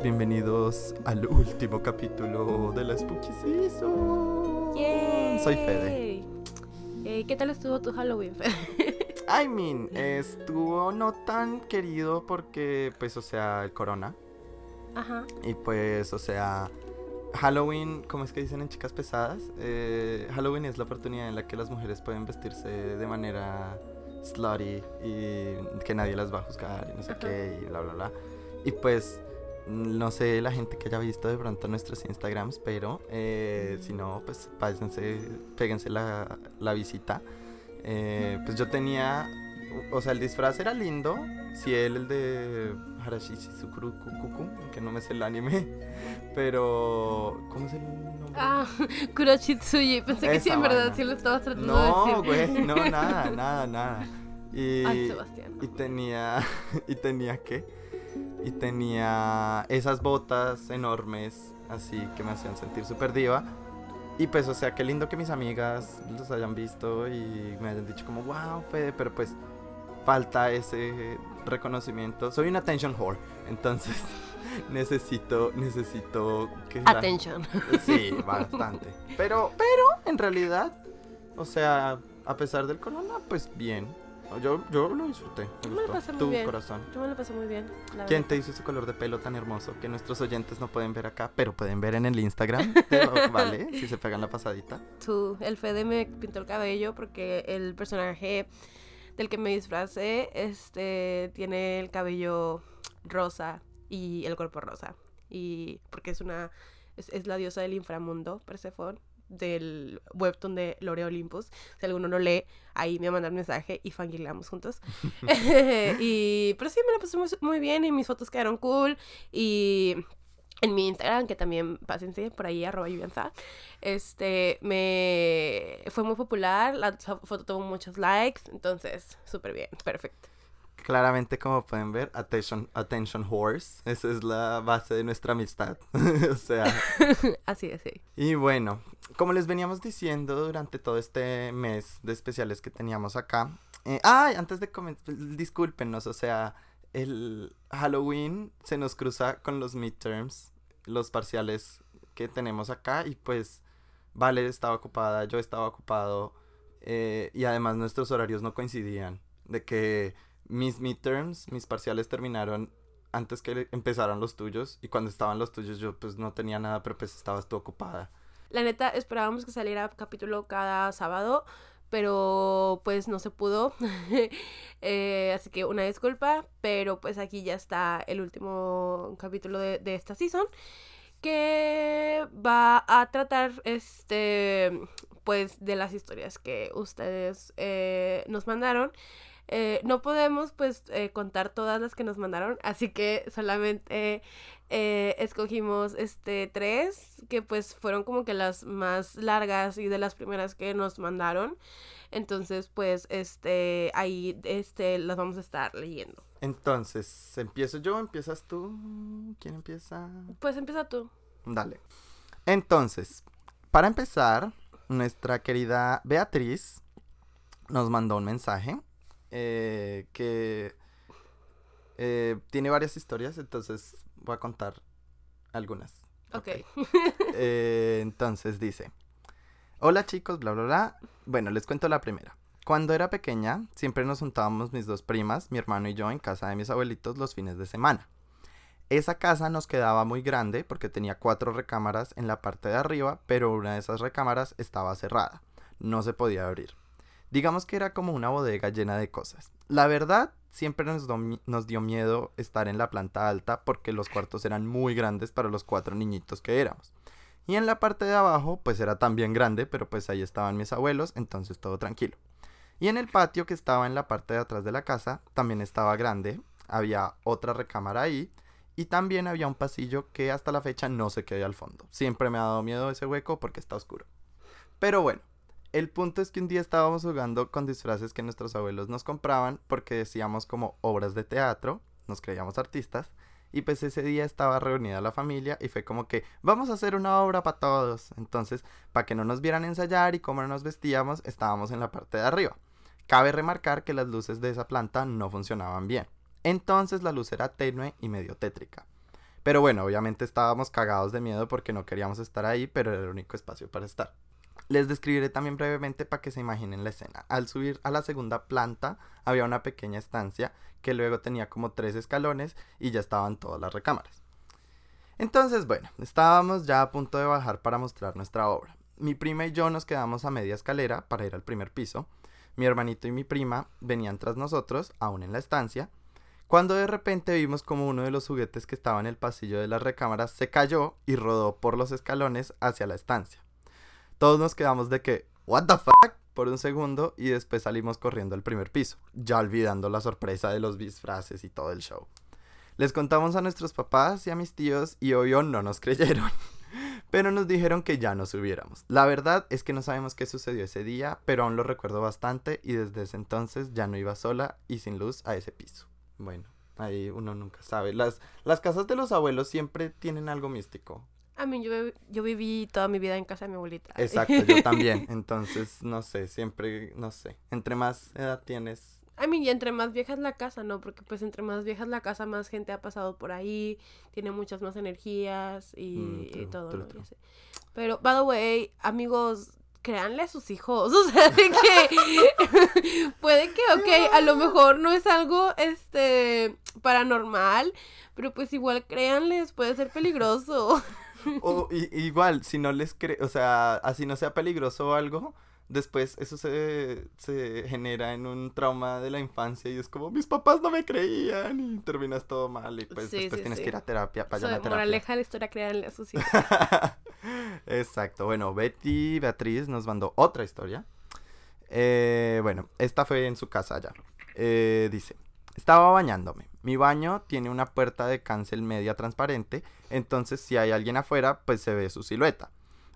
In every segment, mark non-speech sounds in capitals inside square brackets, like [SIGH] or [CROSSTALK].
todos, bienvenidos al último capítulo de la Spooky Season. ¡Yay! Soy Fede. Eh, ¿Qué tal estuvo tu Halloween, Fede? [LAUGHS] I mean, estuvo no tan querido porque, pues, o sea, el corona. Ajá. Y pues, o sea, Halloween, ¿cómo es que dicen en chicas pesadas? Eh, Halloween es la oportunidad en la que las mujeres pueden vestirse de manera slutty y que nadie las va a juzgar y no sé Ajá. qué y bla, bla, bla. Y pues, no sé la gente que haya visto de pronto nuestros Instagrams, pero eh, si no, pues pásense, péguense la, la visita. Eh, pues yo tenía, o sea, el disfraz era lindo. Si él, el de Harashi Shizukuru Kukuku, que no me sé el anime, [LAUGHS] pero ¿cómo es el nombre? Ah, [LAUGHS] Kuroshitsuji. Pensé que sí, en verdad, sí lo estabas tratando no, de decir. güey, no, [LAUGHS] nada, nada, nada. Y, Ay, Sebastián. y tenía, y tenía qué? Y tenía esas botas enormes, así que me hacían sentir súper diva. Y pues, o sea, qué lindo que mis amigas los hayan visto y me hayan dicho como, wow, Fede, pero pues falta ese reconocimiento. Soy una attention whore, entonces [LAUGHS] necesito, necesito que la- Attention. [LAUGHS] Sí, bastante. Pero, pero, en realidad, o sea, a pesar del corona, pues bien. Yo, yo lo disfruté. Yo me Me lo pasé muy Tu bien. corazón. Yo me lo pasé muy bien. la ¿Quién verdad. te hizo ese color de pelo tan hermoso que nuestros oyentes no pueden ver acá, pero pueden ver en el Instagram? [LAUGHS] ¿Vale? [LAUGHS] Si se pegan la pasadita. Tú, el Fede me pintó el cabello porque el personaje del que me disfracé este, tiene el cabello rosa y el cuerpo rosa. Y porque es una es, es la diosa del inframundo, Persephone, del webtoon de Lore Olympus. Si alguno lo lee, ahí me va a mandar mensaje y fangirlamos juntos. [LAUGHS] [LAUGHS] y pero sí me la pasé muy, muy bien y mis fotos quedaron cool y en mi Instagram, que también pásense por ahí, arroba yubianza, este, me fue muy popular, la fo- foto tuvo muchos likes, entonces, súper bien, perfecto. Claramente, como pueden ver, attention, attention horse. Esa es la base de nuestra amistad. [LAUGHS] o sea, [LAUGHS] Así es, sí. Y bueno, como les veníamos diciendo durante todo este mes de especiales que teníamos acá. eh, ay, antes de comenzar, discúlpenos, o sea, el Halloween se nos cruza con los midterms, los parciales que tenemos acá y pues Vale estaba ocupada, yo estaba ocupado eh, y además nuestros horarios no coincidían, de que mis midterms, mis parciales terminaron antes que empezaran los tuyos y cuando estaban los tuyos yo pues no tenía nada, pero pues estabas tú ocupada. La neta, esperábamos que saliera capítulo cada sábado, pero pues no se pudo. [LAUGHS] Eh, así que una disculpa, pero pues aquí ya está el último capítulo de, de esta season que va a tratar este pues de las historias que ustedes eh, nos mandaron. Eh, no podemos pues eh, contar todas las que nos mandaron, así que solamente eh, escogimos este tres que pues fueron como que las más largas y de las primeras que nos mandaron. Entonces pues este ahí este las vamos a estar leyendo. Entonces, ¿empiezo yo? ¿Empiezas tú? ¿Quién empieza? Pues empieza tú. Dale. Entonces, para empezar, nuestra querida Beatriz nos mandó un mensaje eh, que eh, tiene varias historias, entonces voy a contar algunas. Ok. [LAUGHS] Eh, entonces dice, hola chicos, bla, bla, bla. Bueno, les cuento la primera. Cuando era pequeña, siempre nos juntábamos mis dos primas, mi hermano y yo, en casa de mis abuelitos los fines de semana. Esa casa nos quedaba muy grande porque tenía cuatro recámaras en la parte de arriba, pero una de esas recámaras estaba cerrada. No se podía abrir. Digamos que era como una bodega llena de cosas. La verdad, siempre nos, dio miedo estar en la planta alta porque los cuartos eran muy grandes para los cuatro niñitos que éramos. Y en la parte de abajo, pues era también grande, pero pues ahí estaban mis abuelos, entonces todo tranquilo. Y en el patio que estaba en la parte de atrás de la casa, también estaba grande, había otra recámara ahí, y también había un pasillo que hasta la fecha no sé qué hay al fondo. Siempre me ha dado miedo ese hueco porque está oscuro. Pero bueno, el punto es que un día estábamos jugando con disfraces que nuestros abuelos nos compraban porque decíamos como obras de teatro, nos creíamos artistas, y pues ese día estaba reunida la familia y fue como que vamos a hacer una obra para todos. Entonces, para que no nos vieran ensayar y cómo nos vestíamos, estábamos en la parte de arriba. Cabe remarcar que las luces de esa planta no funcionaban bien. Entonces la luz era tenue y medio tétrica. Pero bueno, obviamente estábamos cagados de miedo porque no queríamos estar ahí, pero era el único espacio para estar. Les describiré también brevemente para que se imaginen la escena. Al subir a la segunda planta había una pequeña estancia que luego tenía como tres escalones y ya estaban todas las recámaras. Entonces, bueno, estábamos ya a punto de bajar para mostrar nuestra obra. Mi prima y yo nos quedamos a media escalera para ir al primer piso. Mi hermanito y mi prima venían tras nosotros, aún en la estancia, cuando de repente vimos como uno de los juguetes que estaba en el pasillo de las recámaras se cayó y rodó por los escalones hacia la estancia. Todos nos quedamos de que, ¿What the fuck? por un segundo y después salimos corriendo al primer piso, ya olvidando la sorpresa de los disfraces y todo el show. Les contamos a nuestros papás y a mis tíos y obvio no nos [LAUGHS] creyeron. Pero nos dijeron que ya no subiéramos. La verdad es que no sabemos qué sucedió ese día, pero aún lo recuerdo bastante y desde ese entonces ya no iba sola y sin luz a ese piso. Bueno, ahí uno nunca sabe. Las, las casas de los abuelos siempre tienen algo místico. A mí, yo, yo viví toda mi vida en casa de mi abuelita. Exacto, yo [LAUGHS] también. Entonces, no sé, siempre, no sé. Entre más edad tienes. A mí, y entre más vieja es la casa, ¿no? Porque pues entre más vieja es la casa, más gente ha pasado por ahí, tiene muchas más energías y, Mm, y todo, true, ¿no? true. Pero, by the way, amigos, créanle a sus hijos. [LAUGHS] O sea, de que [LAUGHS] puede que, ok, a lo mejor no es algo, este, paranormal, pero pues igual créanles, puede ser peligroso. [LAUGHS] O igual, si no les cree, o sea, así no sea peligroso o algo, después eso se, se genera en un trauma de la infancia y es como, mis papás no me creían y terminas todo mal y pues Sí, después sí, tienes sí. que ir a terapia, vayan sea, a terapia. moraleja de la historia, créanle a sus hijos. Exacto. Bueno, Betty Beatriz nos mandó otra historia. Eh, bueno, esta fue en su casa ya. Eh, dice, estaba bañándome. Mi baño tiene una puerta de cancel media transparente, entonces si hay alguien afuera, pues se ve su silueta.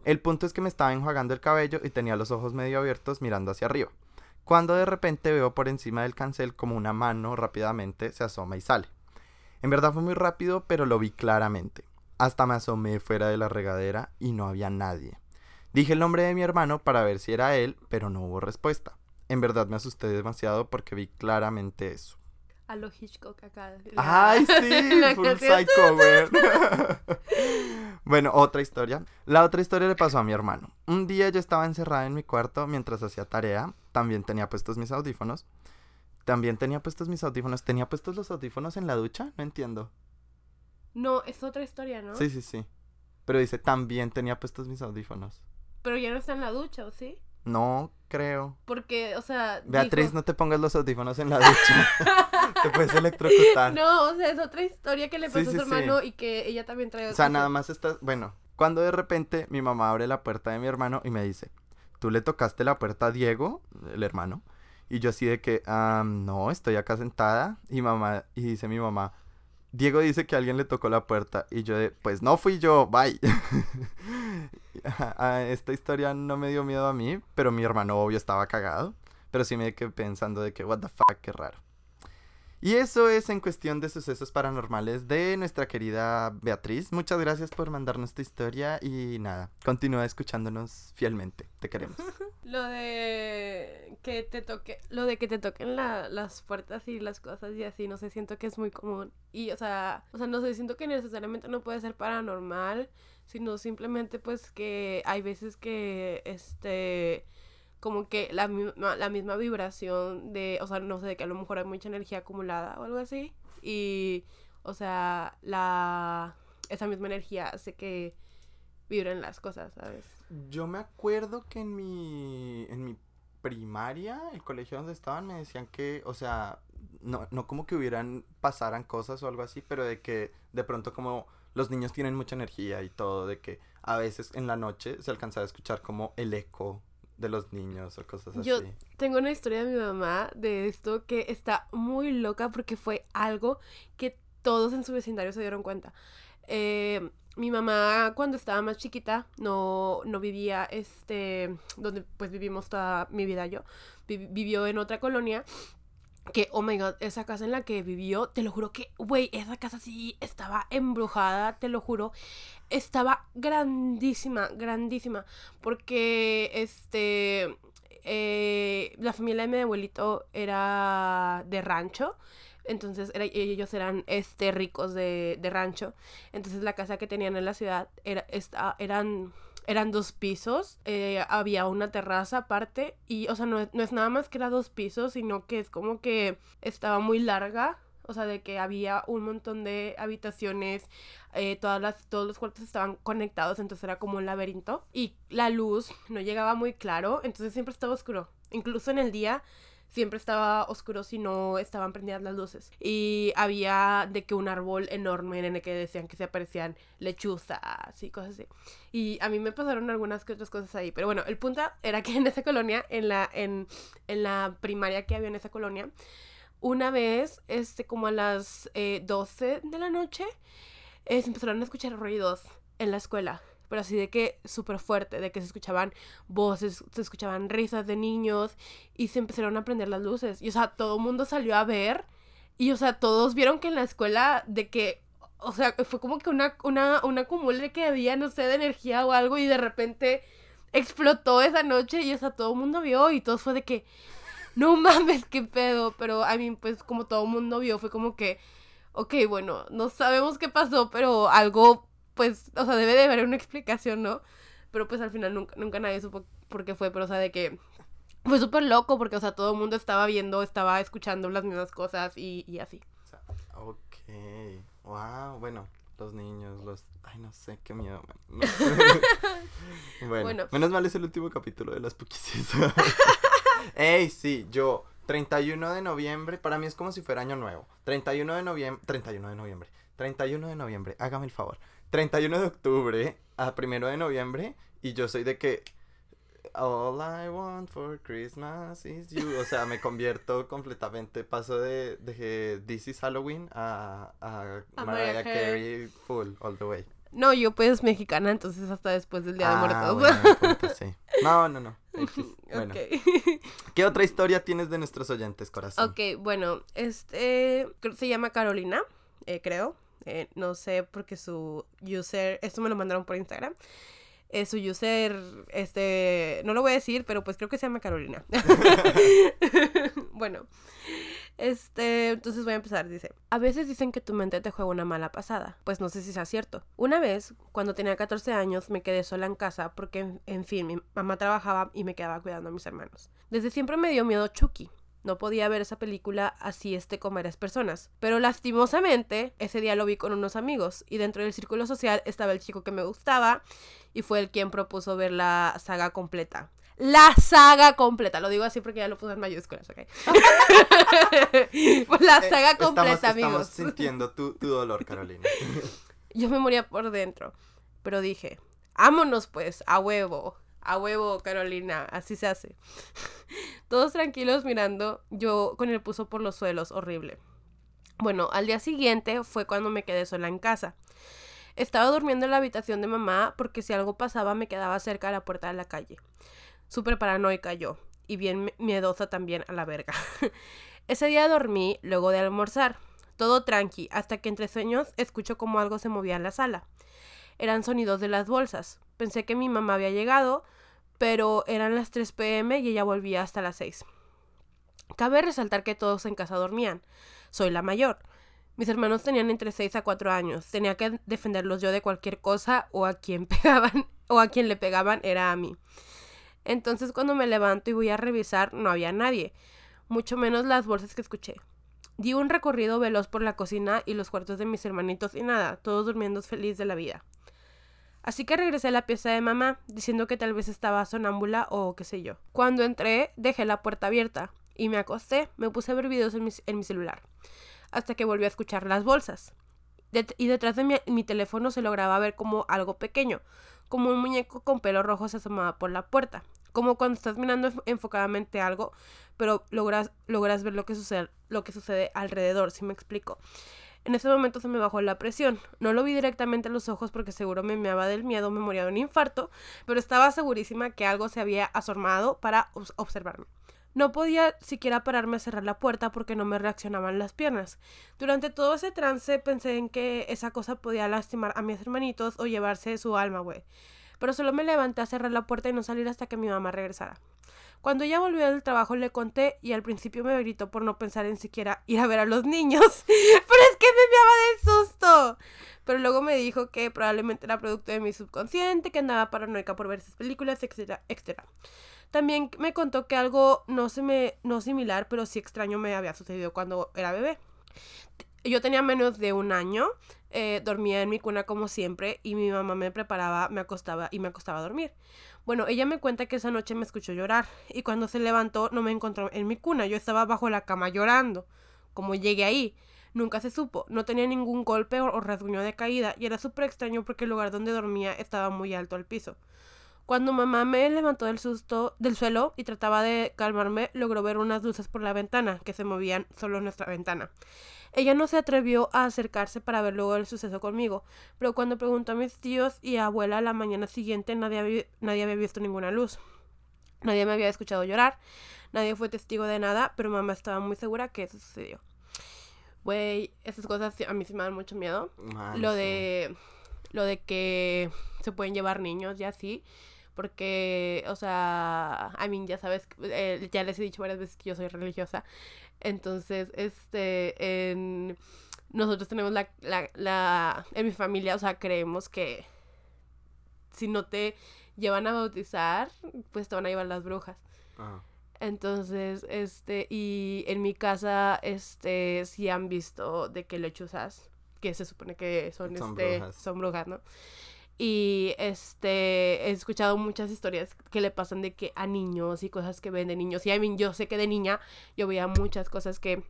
El punto es que me estaba enjuagando el cabello y tenía los ojos medio abiertos mirando hacia arriba. Cuando de repente veo por encima del cancel como una mano rápidamente se asoma y sale. En verdad fue muy rápido, pero lo vi claramente. Hasta me asomé fuera de la regadera y no había nadie. Dije el nombre de mi hermano para ver si era él, pero no hubo respuesta. En verdad me asusté demasiado porque vi claramente eso. A lo Hitchcock acá. [LAUGHS] ¡Ay, sí! Full psycho, güey. [LAUGHS] bueno, otra historia. La otra historia le pasó a mi hermano. Un día yo estaba encerrada en mi cuarto mientras hacía tarea. También tenía puestos mis audífonos. También tenía puestos mis audífonos. ¿Tenía puestos los audífonos en la ducha? No entiendo. No, es otra historia, ¿no? Sí, sí, sí. Pero dice, también tenía puestos mis audífonos. Pero ya no está en la ducha, ¿o sí? No creo. Porque, o sea. Beatriz, dijo- no te pongas los audífonos en la ducha. [LAUGHS] [LAUGHS] te puedes electrocutar. No, o sea, es otra historia que le pasó sí, a su sí. hermano y que ella también trae. O sea, nada más estás. Bueno, cuando de repente mi mamá abre la puerta de mi hermano y me dice: ¿Tú le tocaste la puerta a Diego, el hermano? Y yo así de que, "Ah, no, estoy acá sentada. Y mamá, y dice mi mamá, Diego dice que alguien le tocó la puerta. Y yo de, pues no fui yo, bye. [LAUGHS] Esta historia no me dio miedo a mí, pero mi hermano obvio estaba cagado. Pero sí me quedé pensando de que, what the fuck, qué raro. Y eso es en cuestión de sucesos paranormales de nuestra querida Beatriz. Muchas gracias por mandarnos esta historia y nada, continúa escuchándonos fielmente. Te queremos. [LAUGHS] Lo de que te toque, lo de que te toquen la- las puertas y las cosas y así, no sé, siento que es muy común. Y, o sea, o sea, no sé, siento que necesariamente no puede ser paranormal, sino simplemente pues que hay veces que, este, como que la misma, la misma vibración de, o sea, no sé, de que a lo mejor hay mucha energía acumulada o algo así. Y, o sea, la, esa misma energía hace que vibren las cosas, ¿sabes? Yo me acuerdo que en mi, en mi primaria, el colegio donde estaban, me decían que, o sea, no, no como que hubieran, pasaran cosas o algo así, pero de que de pronto como los niños tienen mucha energía y todo, de que a veces en la noche se alcanzaba a escuchar como el eco de los niños o cosas así. Yo tengo una historia de mi mamá de esto que está muy loca porque fue algo que todos en su vecindario se dieron cuenta. Eh, mi mamá cuando estaba más chiquita no, no vivía este donde pues vivimos toda mi vida yo. Vi- vivió en otra colonia que, oh my god, esa casa en la que vivió, te lo juro que, güey, esa casa sí estaba embrujada, te lo juro. Estaba grandísima, grandísima. Porque, este, eh, la familia de mi abuelito era de rancho. Entonces ellos eran este, ricos de, de, rancho. Entonces la casa que tenían en la ciudad era, esta, eran, eran dos pisos. Eh, había una terraza aparte. Y, o sea, no, no es nada más que era dos pisos, sino que es como que estaba muy larga. O sea, de que había un montón de habitaciones, eh, todas las, todos los cuartos estaban conectados, entonces era como un laberinto. Y la luz no llegaba muy claro, entonces siempre estaba oscuro. Incluso en el día siempre estaba oscuro si no estaban prendidas las luces. Y había de que un árbol enorme en el que decían que se aparecían lechuzas y cosas así. Y a mí me pasaron algunas que otras cosas ahí. Pero bueno, el punto era que [LAUGHS] en esa colonia, en la, en, en la primaria que había en esa colonia, una vez, este, como a las 12 eh, de la noche, eh, se empezaron a escuchar ruidos en la escuela pero así de que súper fuerte, de que se escuchaban voces, se escuchaban risas de niños y se empezaron a prender las luces. Y o sea, todo el mundo salió a ver y o sea, todos vieron que en la escuela de que, o sea, fue como que una, una, una que había, no sé, de energía o algo y de repente explotó esa noche y o sea, todo el mundo vio y todo fue de que, no mames, qué pedo, pero a mí pues como todo el mundo vio fue como que, ok, bueno, no sabemos qué pasó, pero algo pues, o sea, debe de haber una explicación, ¿no? Pero pues al final nunca, nunca nadie supo por qué fue, pero o sea, de que fue súper loco porque, o sea, todo el mundo estaba viendo, estaba escuchando las mismas cosas y, y así. Ok, wow, bueno, los niños, los... Ay, no sé, qué miedo, bueno, [LAUGHS] menos mal es el último capítulo de las Puquisis. [LAUGHS] Ey, sí, yo, 31 de noviembre, para mí es como si fuera año nuevo. 31 de noviembre, 31 de noviembre, 31 de noviembre, hágame el favor. 31 de octubre a 1 de noviembre y yo soy de que All I want for Christmas is you. O sea, me convierto [LAUGHS] completamente. Paso de, de This is Halloween a, a, Mariah Carey full, all the way. No, yo pues mexicana, entonces hasta después del Día de ah, Muertos. [LAUGHS] sí. No, no, no. [LAUGHS] Bueno. ¿Qué otra historia tienes de nuestros oyentes, corazón? Ok, bueno, este se llama Carolina, eh, creo. Eh, no sé porque su user, esto me lo mandaron por Instagram. Eh, su user, este, no lo voy a decir, pero pues creo que se llama Carolina. [LAUGHS] [LAUGHS] bueno, este, entonces voy a empezar. Dice, a veces dicen que tu mente te juega una mala pasada. Pues no sé si sea cierto. Una vez, cuando tenía 14 años, me quedé sola en casa porque, en fin, mi mamá trabajaba y me quedaba cuidando a mis hermanos. Desde siempre me dio miedo Chucky. No podía ver esa película así esté con varias personas. Pero lastimosamente, ese día lo vi con unos amigos y dentro del círculo social estaba el chico que me gustaba y fue el quien propuso ver la saga completa. La saga completa, lo digo así porque ya lo puse en mayúsculas, ¿ok? [LAUGHS] la eh, saga completa, amigos. Estamos sintiendo tu, tu dolor, Carolina. [LAUGHS] Yo me moría por dentro, pero dije, vámonos pues, a huevo. A huevo, Carolina, así se hace. Todos tranquilos mirando, yo con el puso por los suelos, horrible. Bueno, al día siguiente fue cuando me quedé sola en casa. Estaba durmiendo en la habitación de mamá porque si algo pasaba me quedaba cerca de la puerta de la calle. Súper paranoica yo, y bien miedosa también a la verga. [LAUGHS] Ese día dormí luego de almorzar, todo tranqui, hasta que entre sueños escucho como algo se movía en la sala. Eran sonidos de las bolsas. Pensé que mi mamá había llegado, pero eran las 3 pm y ella volvía hasta las 6. Cabe resaltar que todos en casa dormían. Soy la mayor. Mis hermanos tenían entre 6 a 4 años. Tenía que defenderlos yo de cualquier cosa o a quien [LAUGHS] pegaban o a quien le pegaban era a mí. Entonces cuando me levanto y voy a revisar no había nadie, mucho menos las bolsas que escuché. Di un recorrido veloz por la cocina y los cuartos de mis hermanitos y nada, todos durmiendo feliz de la vida. Así que regresé a la pieza de mamá, diciendo que tal vez estaba sonámbula o qué sé yo. Cuando entré, dejé la puerta abierta y me acosté, me puse a ver videos en mi, celular, hasta que volví a escuchar las bolsas. y detrás de mi, teléfono se lograba ver como algo pequeño, como un muñeco con pelo rojo se asomaba por la puerta. Como cuando estás mirando enfocadamente algo, pero logras, logras ver lo que, sucede, lo que sucede alrededor, si me explico. En ese momento se me bajó la presión. No lo vi directamente a los ojos porque seguro me meaba del miedo, me moría de un infarto, pero estaba segurísima que algo se había asomado para observarme. No podía siquiera pararme a cerrar la puerta porque no me reaccionaban las piernas. Durante todo ese trance pensé en que esa cosa podía lastimar a mis hermanitos o llevarse su alma, güey. Pero solo me levanté a cerrar la puerta y no salir hasta que mi mamá regresara. Cuando ella volvió del trabajo le conté y al principio me gritó por no pensar en siquiera ir a ver a los niños. [LAUGHS] Pero es que me meaba de susto. Pero luego me dijo que probablemente era producto de mi subconsciente, que andaba paranoica por ver esas películas, etcétera, etcétera. También me contó que algo no, se me, no similar, pero sí extraño me había sucedido cuando era bebé. Yo tenía menos de un año, eh, dormía en mi cuna como siempre y mi mamá me preparaba, me acostaba y me acostaba a dormir. Bueno, ella me cuenta que esa noche me escuchó llorar y cuando se levantó no me encontró en mi cuna, yo estaba bajo la cama llorando. Como llegué ahí, nunca se supo, no tenía ningún golpe o, rasguño de caída y era súper extraño porque el lugar donde dormía estaba muy alto al piso. Cuando mamá me levantó del susto del suelo y trataba de calmarme, logró ver unas luces por la ventana que se movían solo en nuestra ventana. Ella no se atrevió a acercarse para ver luego el suceso conmigo, pero cuando preguntó a mis tíos y abuela la mañana siguiente nadie había, nadie había visto ninguna luz. Nadie me había escuchado llorar, nadie fue testigo de nada, pero mamá estaba muy segura que eso sucedió. Güey, esas cosas a mí sí me dan mucho miedo. lo de lo de que se pueden llevar niños y así porque, o sea, a mí ya sabes, eh, ya les he dicho varias veces que yo soy religiosa, entonces, este, en, nosotros tenemos la, la, la, en mi familia, o sea, creemos que si no te llevan a bautizar, pues te van a llevar las brujas. Entonces, este, y en mi casa, este, sí han visto de que lechuzas, que se supone que son, son este, brujas. son brujas, ¿no? Y este he escuchado muchas historias que le pasan de que a niños y cosas que ven de niños. Y a mí yo sé que de niña yo veía muchas cosas que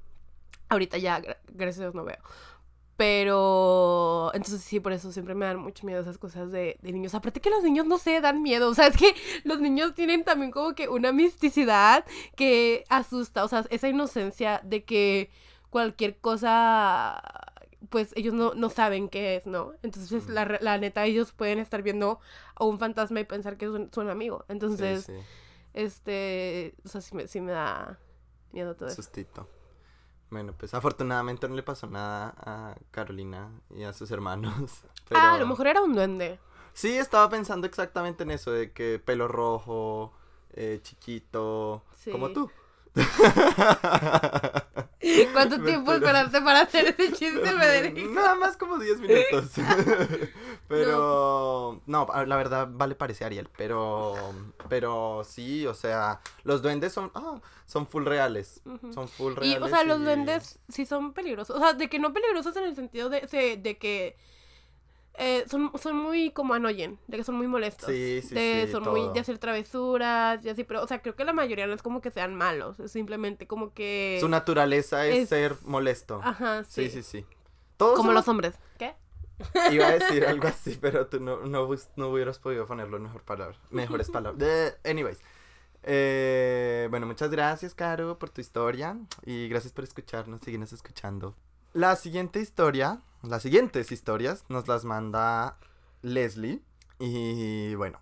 ahorita ya gracias a Dios no veo. Pero entonces sí, por eso siempre me dan mucho miedo esas cosas de, de, niños. Aparte que los niños no se dan miedo. O sea, es que los niños tienen también como que una misticidad que asusta. O sea, esa inocencia de que cualquier cosa pues ellos no, no saben qué es, ¿no? Entonces, la, la, neta, ellos pueden estar viendo a un fantasma y pensar que es un, amigo. Entonces, este, o sea, sí me, sí me da miedo todo eso. Sustito. Bueno, pues afortunadamente no le pasó nada a Carolina y a sus hermanos. [LAUGHS] Ah, a lo mejor era un duende. Sí, estaba pensando exactamente en eso, de que pelo rojo, eh, chiquito, como tú. [LAUGHS] ¿Cuánto tiempo esperaste para hacer ese chiste, Federico? Nada más como 10 minutos. [LAUGHS] [LAUGHS] pero, no. la verdad vale parece Ariel, pero, pero sí, o sea, los duendes son, ah, son full reales, son full reales. Y, o sea, los duendes sí son peligrosos, o sea, de que no peligrosos en el sentido de, de que eh, son, son muy como annoyen, de que son muy molestos. Sí, sí, de, Son muy de hacer travesuras y así, pero, o sea, creo que la mayoría no es como que sean malos, es simplemente como que... Su naturaleza es, ser molesto. Ajá, sí. Sí, sí, como los hombres. ¿Qué? [LAUGHS] Iba a decir [LAUGHS] algo así, pero tú no, no, no hubieras podido ponerlo en mejor palabra, mejores palabras. anyways. Eh, bueno, muchas gracias, Caro, por tu historia y gracias por escucharnos, síguenos escuchando. La siguiente historia, las siguientes historias nos las manda Leslie. Y bueno,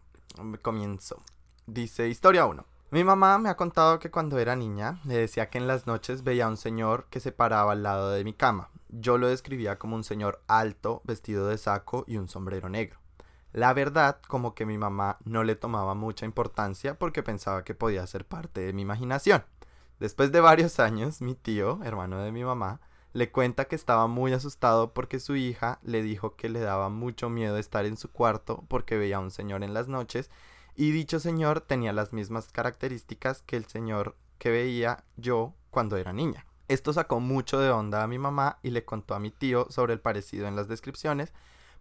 comienzo. Dice, historia 1. Mi mamá me ha contado que cuando era niña le decía que en las noches veía a un señor que se paraba al lado de mi cama. Yo lo describía como un señor alto, vestido de saco y un sombrero negro. La verdad, como que mi mamá no le tomaba mucha importancia porque pensaba que podía ser parte de mi imaginación. Después de varios años, mi tío, hermano de mi mamá, le cuenta que estaba muy asustado porque su hija le dijo que le daba mucho miedo estar en su cuarto porque veía a un señor en las noches y dicho señor tenía las mismas características que el señor que veía yo cuando era niña. Esto sacó mucho de onda a mi mamá y le contó a mi tío sobre el parecido en las descripciones,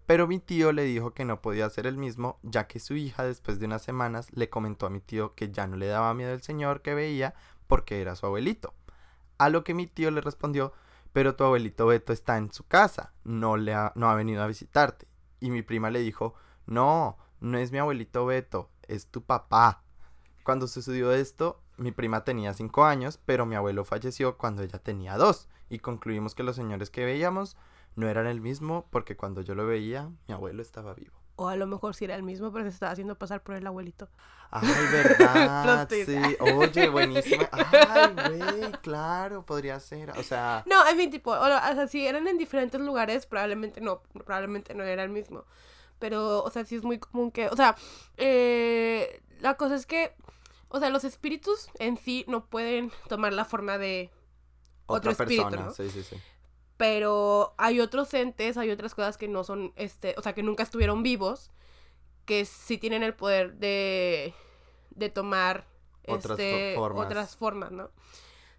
pero mi tío le dijo que no podía ser el mismo, ya que su hija después de unas semanas le comentó a mi tío que ya no le daba miedo el señor que veía porque era su abuelito. A lo que mi tío le respondió pero tu abuelito Beto está en su casa, no, le ha, no ha venido a visitarte. Y mi prima le dijo, no, no es mi abuelito Beto, es tu papá. Cuando sucedió esto, mi prima tenía cinco años, pero mi abuelo falleció cuando ella tenía dos. Y concluimos que los señores que veíamos no eran el mismo porque cuando yo lo veía, mi abuelo estaba vivo. O a lo mejor sí era el mismo, pero se estaba haciendo pasar por el abuelito. Ay, [LAUGHS] verdad. sí. Oye, buenísima. Ay, güey, claro, podría ser. O sea. No, I mean, tipo, o sea, si eran en diferentes lugares, probablemente no, probablemente no era el mismo. pero, o sea, sí es muy común que, o sea, eh, la cosa es que, o sea, los espíritus en sí no pueden tomar la forma de Otra otro espíritu, persona, ¿no? sí, sí, sí. Pero hay otros entes, hay otras cosas que no son, este, o sea, que nunca estuvieron vivos, que sí tienen el poder de, de tomar, Otras este, formas. otras formas, ¿no?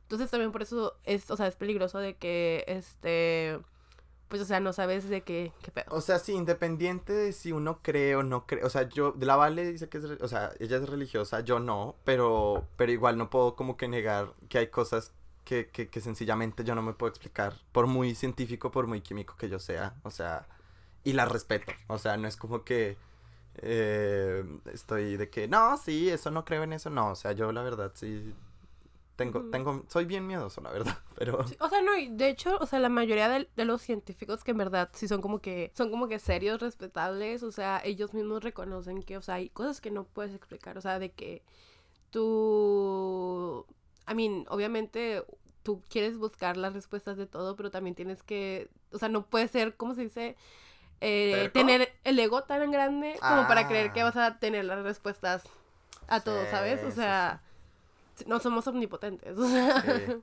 Entonces también por eso es, o sea, es peligroso de que, este, pues, o sea, no sabes de qué, qué pedo. O sea, sí, independiente de si uno cree o no cree, o sea, yo, la Vale dice que es, o sea, ella es religiosa, yo no, pero, pero igual no puedo como que negar que hay cosas que, que, que sencillamente yo no me puedo explicar, por muy científico, por muy químico que yo sea, o sea, y las respeto, o sea, no es como que eh, estoy de que, no, sí, eso no creo en eso, no, o sea, yo la verdad sí, tengo, tengo, soy bien miedoso, la verdad, [LAUGHS] pero... Sí, O sea, no, y de hecho, o sea, la mayoría de, de los científicos que en verdad sí son como que, son como que serios, respetables, o sea, ellos mismos reconocen que, o sea, hay cosas que no puedes explicar, o sea, de que tú, I mean, obviamente tú quieres buscar las respuestas de todo, pero también tienes que, o sea, no puede ser, ¿cómo se dice? Eh, tener el ego tan grande como para creer que Ah. vas a tener las respuestas a todo, ¿sabes? O sí, sea, no somos omnipotentes, o sea. Sí.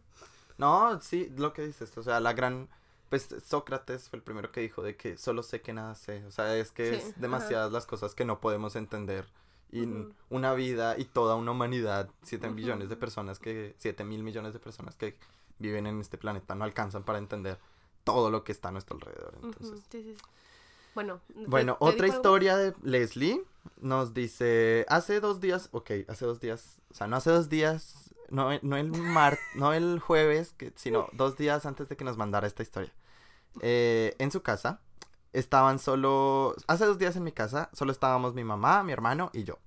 No, sí, lo que dices, o sea, la gran, pues Sócrates fue el primero que dijo de que solo sé que nada sé, o sea, es que es ajá. demasiadas las cosas que no podemos entender y una vida y toda una humanidad, siete Ujú. billones de personas que, siete mil millones de personas que viven en este planeta no alcanzan para entender todo lo que está a nuestro alrededor, entonces. sí, sí, sí. Bueno, ¿te- Bueno, te otra algo? historia de Leslie nos dice, hace dos días, ok, hace dos días, o sea, no hace dos días, no, no el mar, [LAUGHS] no el jueves, que, sino dos días antes de que nos mandara esta historia. Eh, en su casa estaban solo, hace dos días en mi casa, solo estábamos mi mamá, mi hermano y yo.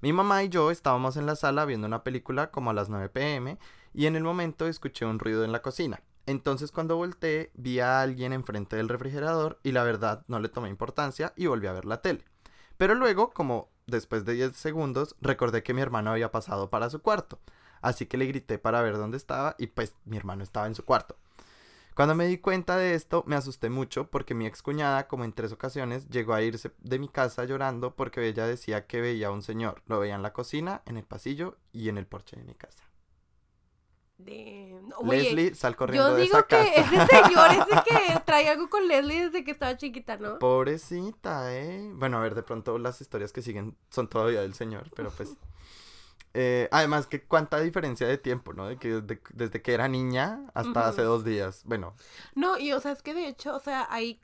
Mi mamá y yo estábamos en la sala viendo una película como a las 9 pm y en el momento escuché un ruido en la cocina. Entonces cuando volteé vi a alguien enfrente del refrigerador y la verdad no le tomé importancia y volví a ver la tele. Pero luego, como después de 10 segundos, recordé que mi hermano había pasado para su cuarto. Así que le grité para ver dónde estaba y pues mi hermano estaba en su cuarto. Cuando me di cuenta de esto, me asusté mucho porque mi excuñada, como en tres ocasiones, llegó a irse de mi casa llorando porque ella decía que veía a un señor. Lo veía en la cocina, en el pasillo y en el porche de mi casa. De... oye, Leslie, sal corriendo yo de digo esa que casa. ese señor es el que [LAUGHS] trae algo con Leslie desde que estaba chiquita, ¿no? Pobrecita, ¿eh? Bueno, a ver, de pronto las historias que siguen son todavía del señor, pero pues... [LAUGHS] eh, además, que cuánta diferencia de tiempo, ¿no? De que desde, desde que era niña hasta hace dos días. Bueno, No, y o sea, es que de hecho, o sea, hay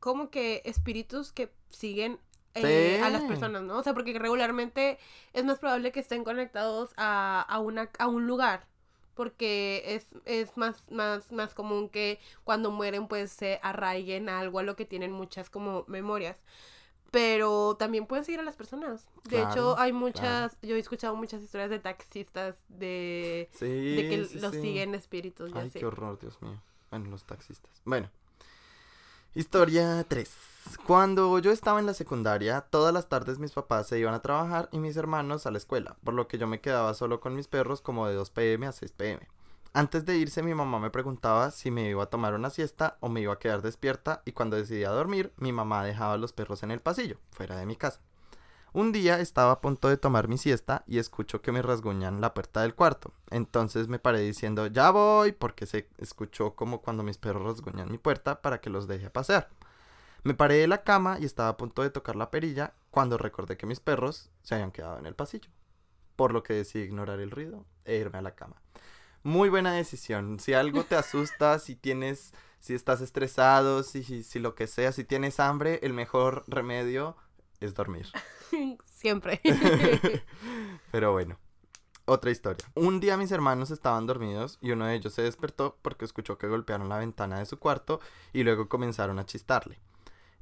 como que espíritus que siguen eh, a las personas, ¿no? O sea, porque regularmente es más probable que estén conectados a, a, una, a un lugar. Porque es, es más, más, más común que cuando mueren pues se arraiguen a algo a lo que tienen muchas como memorias. Pero también pueden seguir a las personas. De Claro, hecho, hay muchas, yo he escuchado muchas historias de taxistas de, sí. de que sí, los sí. siguen espíritus Ay, qué horror, Dios mío. Bueno, los taxistas. Bueno. Historia 3. Cuando yo estaba en la secundaria, todas las tardes mis papás se iban a trabajar y mis hermanos a la escuela, por lo que yo me quedaba solo con mis perros como de 2 pm a 6 pm. Antes de irse mi mamá me preguntaba si me iba a tomar una siesta o me iba a quedar despierta y cuando decidía dormir mi mamá dejaba a los perros en el pasillo, fuera de mi casa. Un día estaba a punto de tomar mi siesta y escucho que me rasguñan la puerta del cuarto. Entonces me paré diciendo ya voy porque se escuchó como cuando mis perros rasguñan mi puerta para que los deje pasear. Me paré de la cama y estaba a punto de tocar la perilla cuando recordé que mis perros se habían quedado en el pasillo. Por lo que decidí ignorar el ruido e irme a la cama. Muy buena decisión. Si algo te asusta, si tienes, si estás estresado, si, si, lo que sea, si tienes hambre, el mejor remedio es dormir. [LAUGHS] Siempre. [LAUGHS] [LAUGHS] Pero bueno, otra historia. Un día mis hermanos estaban dormidos y uno de ellos se despertó porque escuchó que golpearon la ventana de su cuarto y luego comenzaron a chistarle.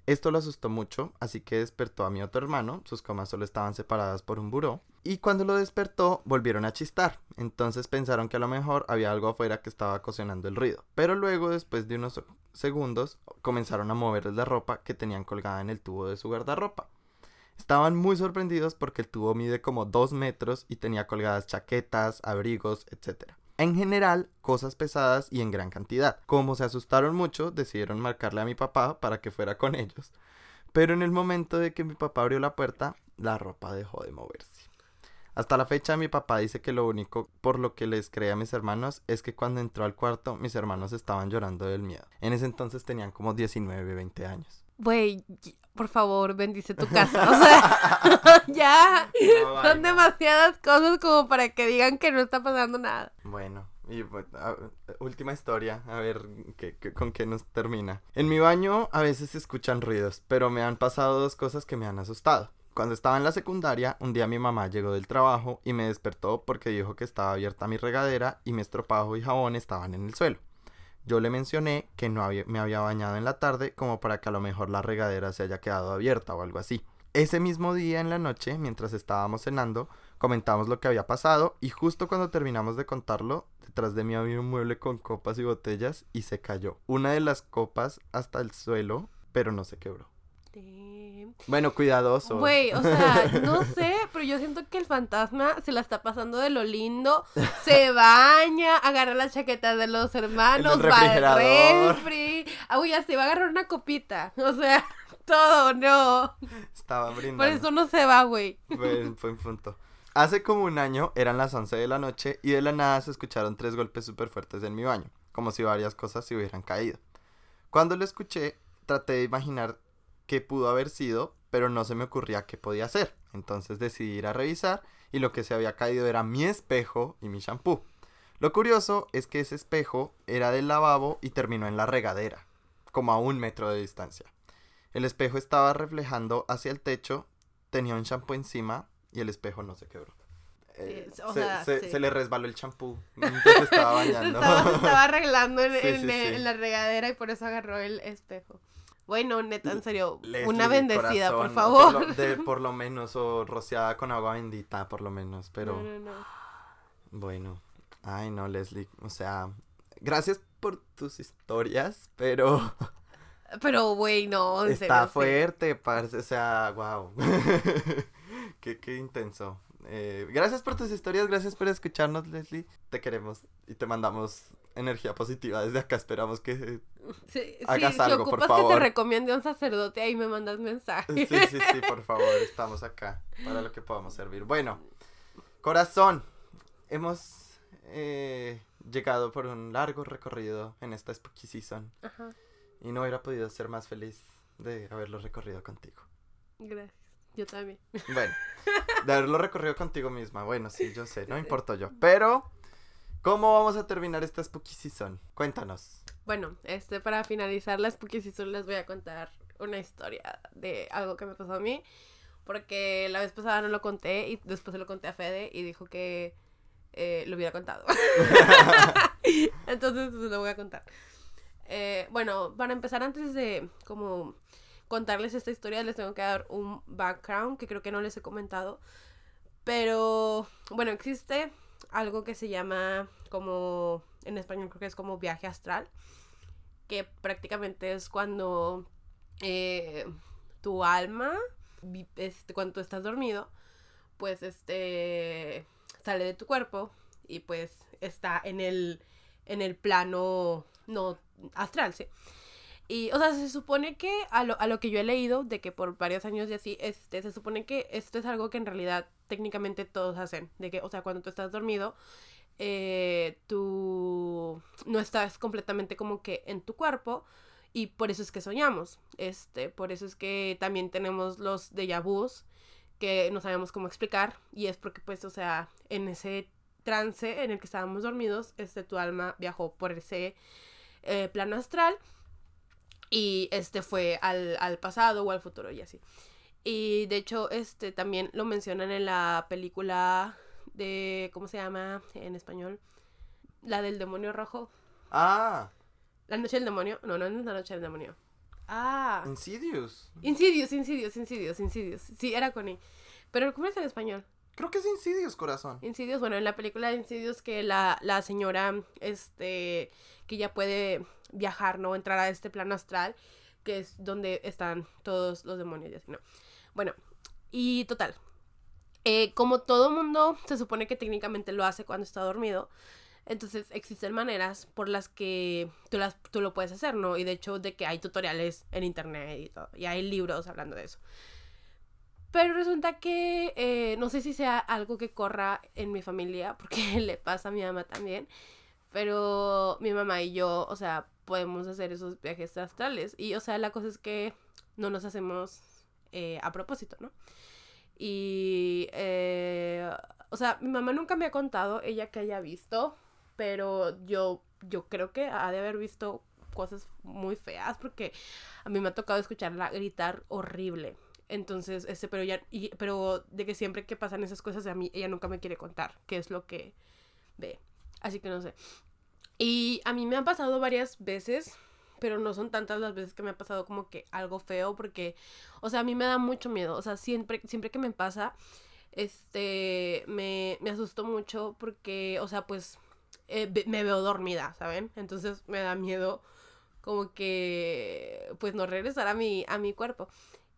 Esto lo asustó mucho, así que despertó a mi otro hermano, sus camas solo estaban separadas por un buró, y cuando lo despertó volvieron a chistar, entonces pensaron que a lo mejor había algo afuera que estaba ocasionando el ruido, pero luego después de unos segundos comenzaron a moverles la ropa que tenían colgada en el tubo de su guardarropa. Estaban muy sorprendidos porque el tubo mide como 2 metros y tenía colgadas chaquetas, abrigos, etc. En general, cosas pesadas y en gran cantidad. Como se asustaron mucho, decidieron marcarle a mi papá para que fuera con ellos. Pero en el momento de que mi papá abrió la puerta, la ropa dejó de moverse. Hasta la fecha mi papá dice que lo único por lo que les cree a mis hermanos es que cuando entró al cuarto mis hermanos estaban llorando del miedo. En ese entonces tenían como 19, 20 años. Güey, por favor, bendice tu casa. O sea, [LAUGHS] [LAUGHS] ya. No, Son demasiadas cosas como para que digan que no está pasando nada. Bueno, y a- última historia, a ver qué- qué- con qué nos termina. En mi baño a veces se escuchan ruidos, pero me han pasado dos cosas que me han asustado. Cuando estaba en la secundaria, un día mi mamá llegó del trabajo y me despertó porque dijo que estaba abierta mi regadera y mi estropajo y jabón estaban en el suelo. Yo le mencioné que no había- me había bañado en la tarde como para que a lo mejor la regadera se haya quedado abierta o algo así. Ese mismo día en la noche, mientras estábamos cenando, comentamos lo que había pasado y justo cuando terminamos de contarlo, detrás de mí había un mueble con copas y botellas y se cayó. Una de las copas hasta el suelo, pero no se quebró. Damn. Bueno, cuidadoso. Güey, o sea, [LAUGHS] no sé, pero yo siento que el fantasma se la está pasando de lo lindo. Se baña, agarra las chaquetas de los hermanos, En el va al refrigerador. refri. Ah, ya se va a agarrar una copita. O sea, [LAUGHS] todo, no. Estaba brindando. Por eso no se va, güey. Fue, fue un punto. Hace como un año, eran las 11 de la noche y de la nada se escucharon tres golpes súper fuertes en mi baño, como si varias cosas se hubieran caído. Cuando lo escuché, traté de imaginar qué pudo haber sido, pero no se me ocurría qué podía ser. Entonces decidí ir a revisar y lo que se había caído era mi espejo y mi shampoo. Lo curioso es que ese espejo era del lavabo y terminó en la regadera, como a un metro de distancia. El espejo estaba reflejando hacia el techo, tenía un shampoo encima y el espejo no se quebró. Eh, Sí, o se, sea, se- sí. se le resbaló el champú estaba [LAUGHS] Se bañando. estaba, se estaba arreglando en, [LAUGHS] Sí, en- sí, sí. en la regadera y por eso agarró el espejo. Bueno, neta, en serio, Leslie, una bendecida, por favor. Por lo, de- por lo menos, o rociada con agua bendita, por lo menos. Pero No, no, no. bueno. Ay, no, Leslie. O sea, gracias por tus historias, pero [LAUGHS] Pero, güey, no, en está serio, sí. fuerte, parce. O sea, wow. [LAUGHS] qué, qué intenso. Eh, gracias por tus historias, gracias por escucharnos, Leslie. Te queremos y te mandamos energía positiva desde acá. Esperamos que Sí, Hagas sí, algo, si por ocupas que te favor. recomiende un sacerdote, ahí me mandas mensaje. Sí, sí, sí, por favor, estamos acá para lo que podamos servir. Bueno, corazón, hemos eh, llegado por un largo recorrido en esta Spooky Season Ajá, y no hubiera podido ser más feliz de haberlo recorrido contigo. gracias. Yo también. Bueno, de haberlo recorrido contigo misma. Bueno, sí, yo sé, no importa yo. Pero, ¿cómo vamos a terminar esta Spooky Season? Cuéntanos. Bueno, este, para finalizar las Spooky Season les voy a contar una historia de algo que me pasó a mí. Porque la vez pasada no lo conté y después se lo conté a Fede y dijo que eh, lo hubiera contado. [LAUGHS] Entonces pues, lo voy a contar. Eh, bueno, para empezar, antes de como contarles esta historia, les tengo que dar un background que creo que no les he comentado. Pero bueno, existe algo que se llama como, en español creo que es como viaje astral, que prácticamente es cuando eh, tu alma, este, cuando tú estás dormido, pues este sale de tu cuerpo y pues está en el, en el plano no astral, sí. Y, o sea, se supone que a lo, a lo que yo he leído, de que por varios años y así, este, se supone que esto es algo que en realidad técnicamente todos hacen. De que, o sea, cuando tú estás dormido, eh, tú no estás completamente como que en tu cuerpo y por eso es que soñamos. Este, por eso es que también tenemos los déjà vus que no sabemos cómo explicar y es porque pues, o sea, en ese trance en el que estábamos dormidos, este, tu alma viajó por ese eh, plano astral y este fue al, al pasado o al futuro y así. Y de hecho, este también lo mencionan en la película de, ¿cómo se llama en español? La del demonio rojo. Ah, La noche del demonio. No, no es la noche del demonio. Ah. Insidious. Insidious, Insidious, Insidious, Insidious. Sí, era con I. Pero ¿cómo es en español? Creo que es Insidious, corazón. Insidious, bueno, en la película de Insidious que la, la señora, este, que ya puede viajar, ¿no? Entrar a este plano astral, que es donde están todos los demonios y así, ¿no? Bueno, y total. eh, como todo mundo se supone que técnicamente lo hace cuando está dormido, Entonces existen maneras por las que tú, las, tú lo puedes hacer, ¿no? Y de hecho de que hay tutoriales en internet y. Y hay libros hablando de eso. Pero resulta que eh, no sé si sea algo que corra en mi familia, porque [LAUGHS] le pasa a mi mamá también. Pero mi mamá y yo, o sea, podemos hacer esos viajes astrales. Y, o sea, la cosa es que no nos hacemos eh, a propósito, ¿no? Y, eh, o sea, mi mamá nunca me ha contado ella que haya visto, pero yo, yo creo que ha de haber visto cosas muy feas porque a mí me ha tocado escucharla gritar horrible. Entonces, este, pero ya, y, pero de que siempre que pasan esas cosas a mí, ella nunca me quiere contar qué es lo que ve. Así que no sé. Y a mí me han pasado varias veces, pero no son tantas las veces que me ha pasado como que algo feo, porque, o sea, a mí me da mucho miedo. O sea, siempre, siempre que me pasa, este, me, me asusto mucho porque, o sea, pues, eh, me veo dormida, ¿saben? Entonces me da miedo como que, pues, no regresar a mi, a mi cuerpo.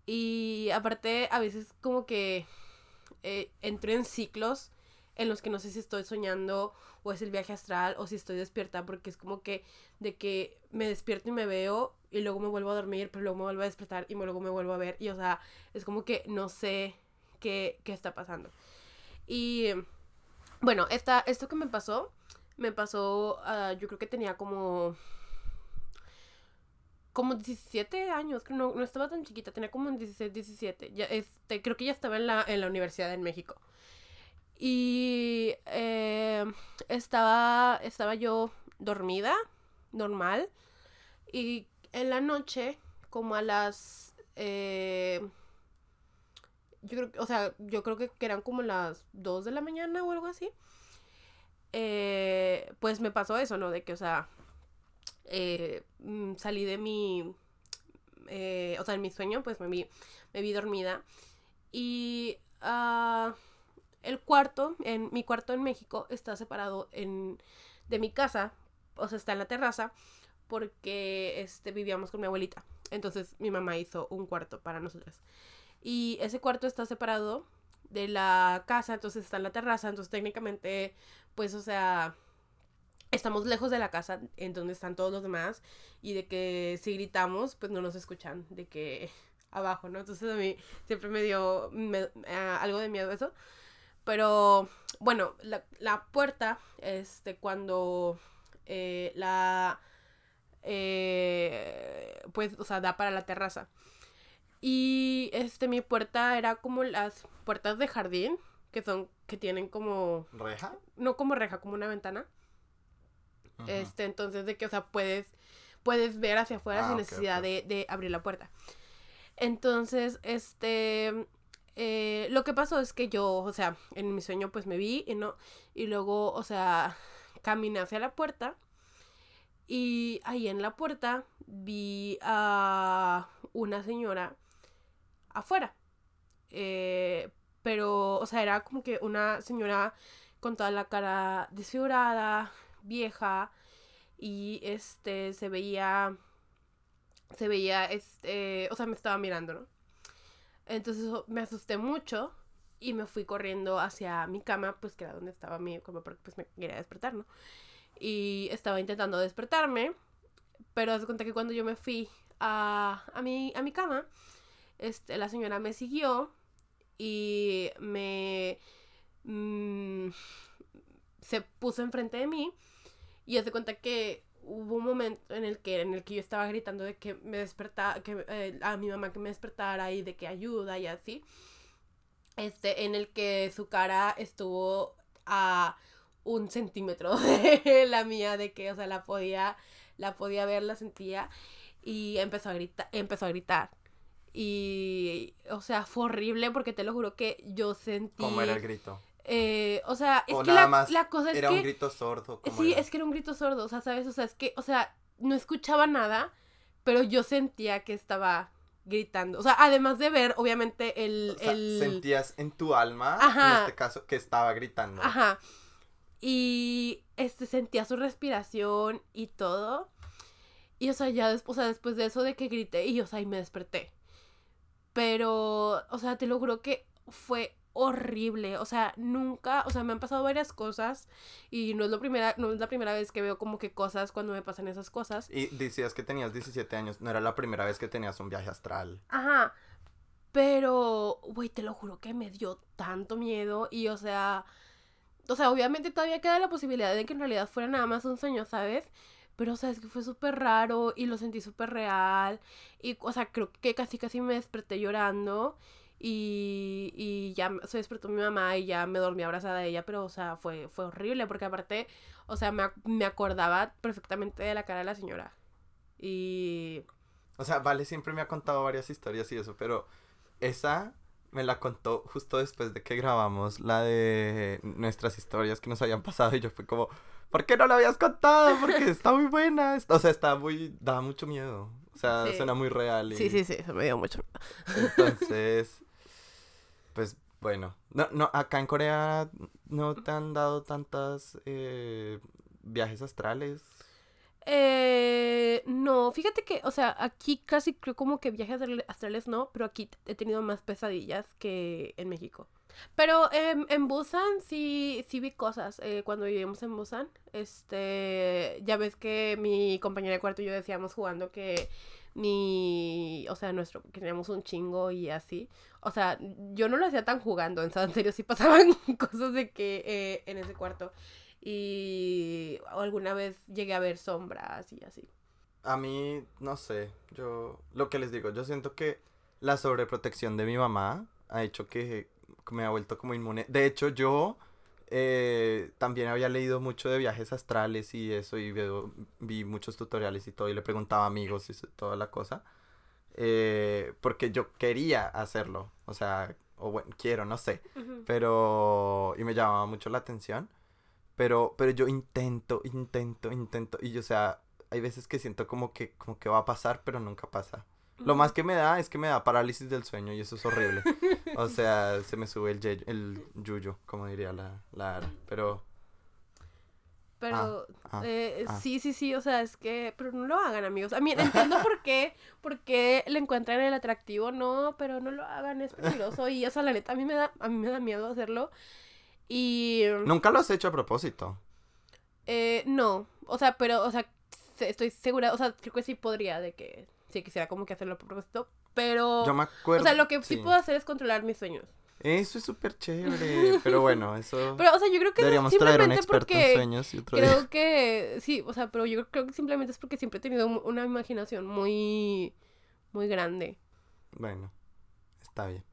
Y aparte, a veces como que eh, entro en ciclos en los que no sé si estoy soñando o es el viaje astral o si estoy despierta porque es como que de que me despierto y me veo y luego me vuelvo a dormir pero luego me vuelvo a despertar y luego me vuelvo a ver y o sea es como que no sé qué, qué está pasando. Y bueno esta, esto que me pasó me pasó uh, yo creo que tenía como como 17 años, no, no estaba tan chiquita, tenía como 16, 17. Ya, este, creo que ya estaba en la, en la universidad en México. Y eh, estaba, estaba yo dormida, normal. Y en la noche, como a las... Eh, yo creo, o sea, yo creo que eran como las 2 de la mañana o algo así. Eh, pues me pasó eso, ¿no? De que, o sea, eh, mm, salí de mi, eh, o sea, en mi sueño, pues me vi, me vi dormida. Y uh, el cuarto, en mi cuarto en México, está separado en, de mi casa, o sea, está en la terraza, porque este, vivíamos con mi abuelita. Entonces mi mamá hizo un cuarto para nosotras. Y ese cuarto está separado de la casa, entonces está en la terraza, entonces técnicamente, pues, o sea, estamos lejos de la casa en donde están todos los demás y de que si gritamos pues no nos escuchan de que [LAUGHS] abajo, ¿no? Entonces a mí siempre me dio eh, algo de miedo eso. Pero bueno, la, puerta, este, cuando eh, la... Eh, pues, o sea, da para la terraza. Y este, mi puerta era como las puertas de jardín, que son, que tienen como... ¿Reja? No como reja, como una ventana. Este, entonces de que, o sea, puedes, puedes ver hacia afuera ah, sin necesidad De, abrir la puerta. Entonces, este, eh, lo que pasó es que yo, o sea, en mi sueño pues me vi y no, y luego, o sea, caminé hacia la puerta y ahí en la puerta vi a una señora afuera. Eh, pero, o sea, era como que una señora con toda la cara desfigurada, vieja y este se veía se veía este o sea me estaba mirando no entonces me asusté mucho y me fui corriendo hacia mi cama pues que era donde estaba mi cama porque pues me quería despertar no y estaba intentando despertarme pero haz cuenta que cuando yo me fui a, a, mi, a mi cama este la señora me siguió y me mm, se puso enfrente de mí y hace cuenta que hubo un momento en el que en el que yo estaba gritando de que me despertara, que eh, a mi mamá que me despertara y de que ayuda y así. Este, en el que su cara estuvo a un centímetro [LAUGHS] de la mía, de que, o sea, la podía, la podía ver, la sentía, y empezó a gritar, empezó a gritar. Y, o sea, fue horrible porque te lo juro que yo sentí... ¿Cómo era el grito? Eh, o sea, es que la, la, cosa es era un grito sordo. Sí, es que era un grito sordo, o sea, ¿sabes? O sea, es que, o sea, no escuchaba nada, pero yo sentía que estaba gritando. O sea, además de ver, obviamente, el... el... sentías en tu alma, en este caso, que estaba gritando. Ajá. Y, este, sentía su respiración y todo. Y, o sea, ya después, o sea, después de eso de que grité, y, o sea, y me desperté. Pero, o sea, te lo juro que fue horrible. O sea, nunca, o sea, me han pasado varias cosas y no es, lo primera, no es la primera vez que veo como que cosas cuando me pasan esas cosas. Y decías que tenías 17 años, no era la primera vez que tenías un viaje astral. Ajá. Pero, güey, te lo juro que me dio tanto miedo y, o sea, o sea, obviamente todavía queda la posibilidad de que en realidad fuera nada más un sueño, ¿sabes? Pero, o sea, es que fue súper raro y lo sentí súper real. Y, o sea, creo que casi casi me desperté llorando. Y, y ya se despertó mi mamá y ya me dormí abrazada de ella, pero, o sea, fue, fue horrible porque aparte, o sea, me, me acordaba perfectamente de la cara de la señora. Y... O sea, Vale siempre me ha contado varias historias y eso, pero esa me la contó justo después de que grabamos la de nuestras historias que nos habían pasado y yo fui como, ¿por qué no la habías contado? Porque está muy buena. [LAUGHS] O sea, está muy, da mucho miedo. O sea, suena muy real. Y... Sí, sí, sí, eso me dio mucho Entonces, pues bueno, no, no, acá en Corea no te han dado tantas eh, viajes astrales. Eh, no, fíjate que, o sea, aquí casi creo como que viajes astrales no, pero aquí he tenido más pesadillas que en México. Pero en Busan sí, sí vi cosas eh, cuando vivimos en Busan. Este, ya ves que mi compañera de cuarto y yo decíamos jugando que mi, o sea, nuestro, teníamos un chingo y así. O sea, yo no lo hacía tan jugando, en serio [LAUGHS] sí pasaban [LAUGHS] cosas de que eh, en ese cuarto. Y alguna vez llegué a ver sombras y así. A mí, no sé, yo, lo que les digo, yo siento que la sobreprotección de mi mamá ha hecho que me ha vuelto como inmune. De hecho, yo eh, también había leído mucho de viajes astrales y eso, y vi muchos tutoriales y todo, y le preguntaba a amigos y toda la cosa. Eh, porque yo quería hacerlo, o sea, o bueno, quiero, no sé, pero, y me llamaba mucho la atención. Pero, pero yo intento, intento, intento. Y, o sea, hay veces que siento como que, como que va a pasar, pero nunca pasa. Lo más que me da es que me da parálisis del sueño y eso es horrible. o sea, [LAUGHS] se me sube el, el yuyo, como diría la, la Ara. Pero... Pero, ah, ah, eh, ah. sí, sí, sí, o sea, es que, pero no lo hagan, amigos. A mí entiendo por qué, por qué le encuentran el atractivo, no, pero no lo hagan, es peligroso. Y, o sea, la neta, a mí me da, a mí me da miedo hacerlo. Y... ¿Nunca lo has hecho a propósito? Eh, no, o sea, pero, o sea, estoy segura, o sea, creo que sí podría de que sí quisiera como que hacerlo a propósito, pero... Yo me acuerdo. O sea, lo que sí, puedo hacer es controlar mis sueños. Eso es súper chévere, pero bueno, [LAUGHS] eso... Pero, o sea, yo creo que Deberíamos traer un experto en sueños y otro Creo que, sí, o sea, pero yo creo que simplemente es porque siempre he tenido una imaginación muy, muy grande. Bueno, está bien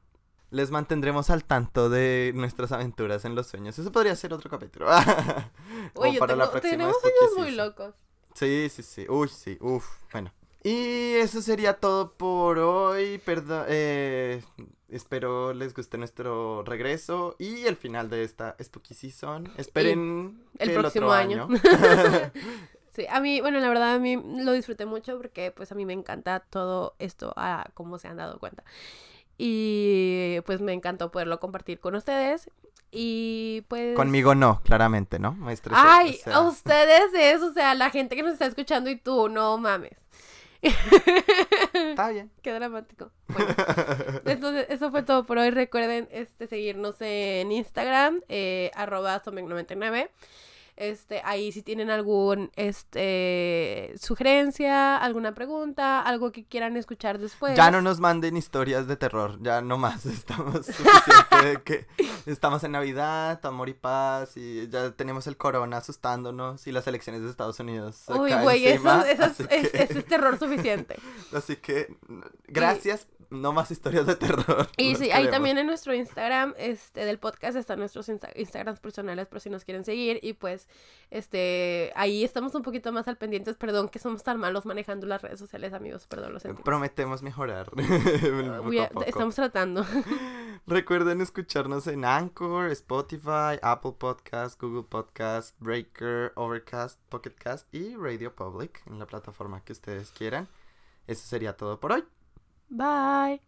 les mantendremos al tanto de nuestras aventuras en los sueños. Eso podría ser otro capítulo. [LAUGHS] Oye, para la próxima tenemos sueños muy locos. Sí, sí, sí. Uy, sí. Uf. Bueno. Y eso sería todo por hoy. Perdón. Eh, espero les guste nuestro regreso y el final de esta Spooky Season. Esperen el próximo año. [LAUGHS] [LAUGHS] sí, a mí, bueno, la verdad a mí lo disfruté mucho porque pues a mí me encanta todo esto, a como se han dado cuenta. Y pues me encantó poderlo compartir con ustedes. Y pues. Conmigo no, claramente, ¿no? Ay, a ustedes es, o sea, la gente que nos está escuchando y tú, no mames. Está bien. [LAUGHS] Qué dramático. Bueno, entonces, eso fue todo por hoy. Recuerden este, seguirnos en Instagram, eh, arroba 99 este, ahí si tienen algún este sugerencia, alguna pregunta, algo que quieran escuchar después. Ya no nos manden historias de terror, ya no más, [LAUGHS] estamos suficiente que estamos en Navidad, amor y paz y ya tenemos el corona asustándonos y las elecciones de Estados Unidos. Uy, güey, eso, es, terror suficiente. [LAUGHS] Así que gracias no más historias de terror. Y sí, ahí también en nuestro Instagram este, del podcast están nuestros Instagrams personales por si nos quieren seguir. Y pues, este, ahí estamos un poquito más al pendientes. Perdón que somos tan malos manejando las redes sociales, amigos. Perdón, lo sentimos. Prometemos mejorar. [LAUGHS] Estamos tratando. [LAUGHS] Recuerden escucharnos en Anchor, Spotify, Apple Podcast, Google Podcast, Breaker, Overcast, Pocketcast y Radio Public en la plataforma que ustedes quieran. Eso sería todo por hoy. Bye.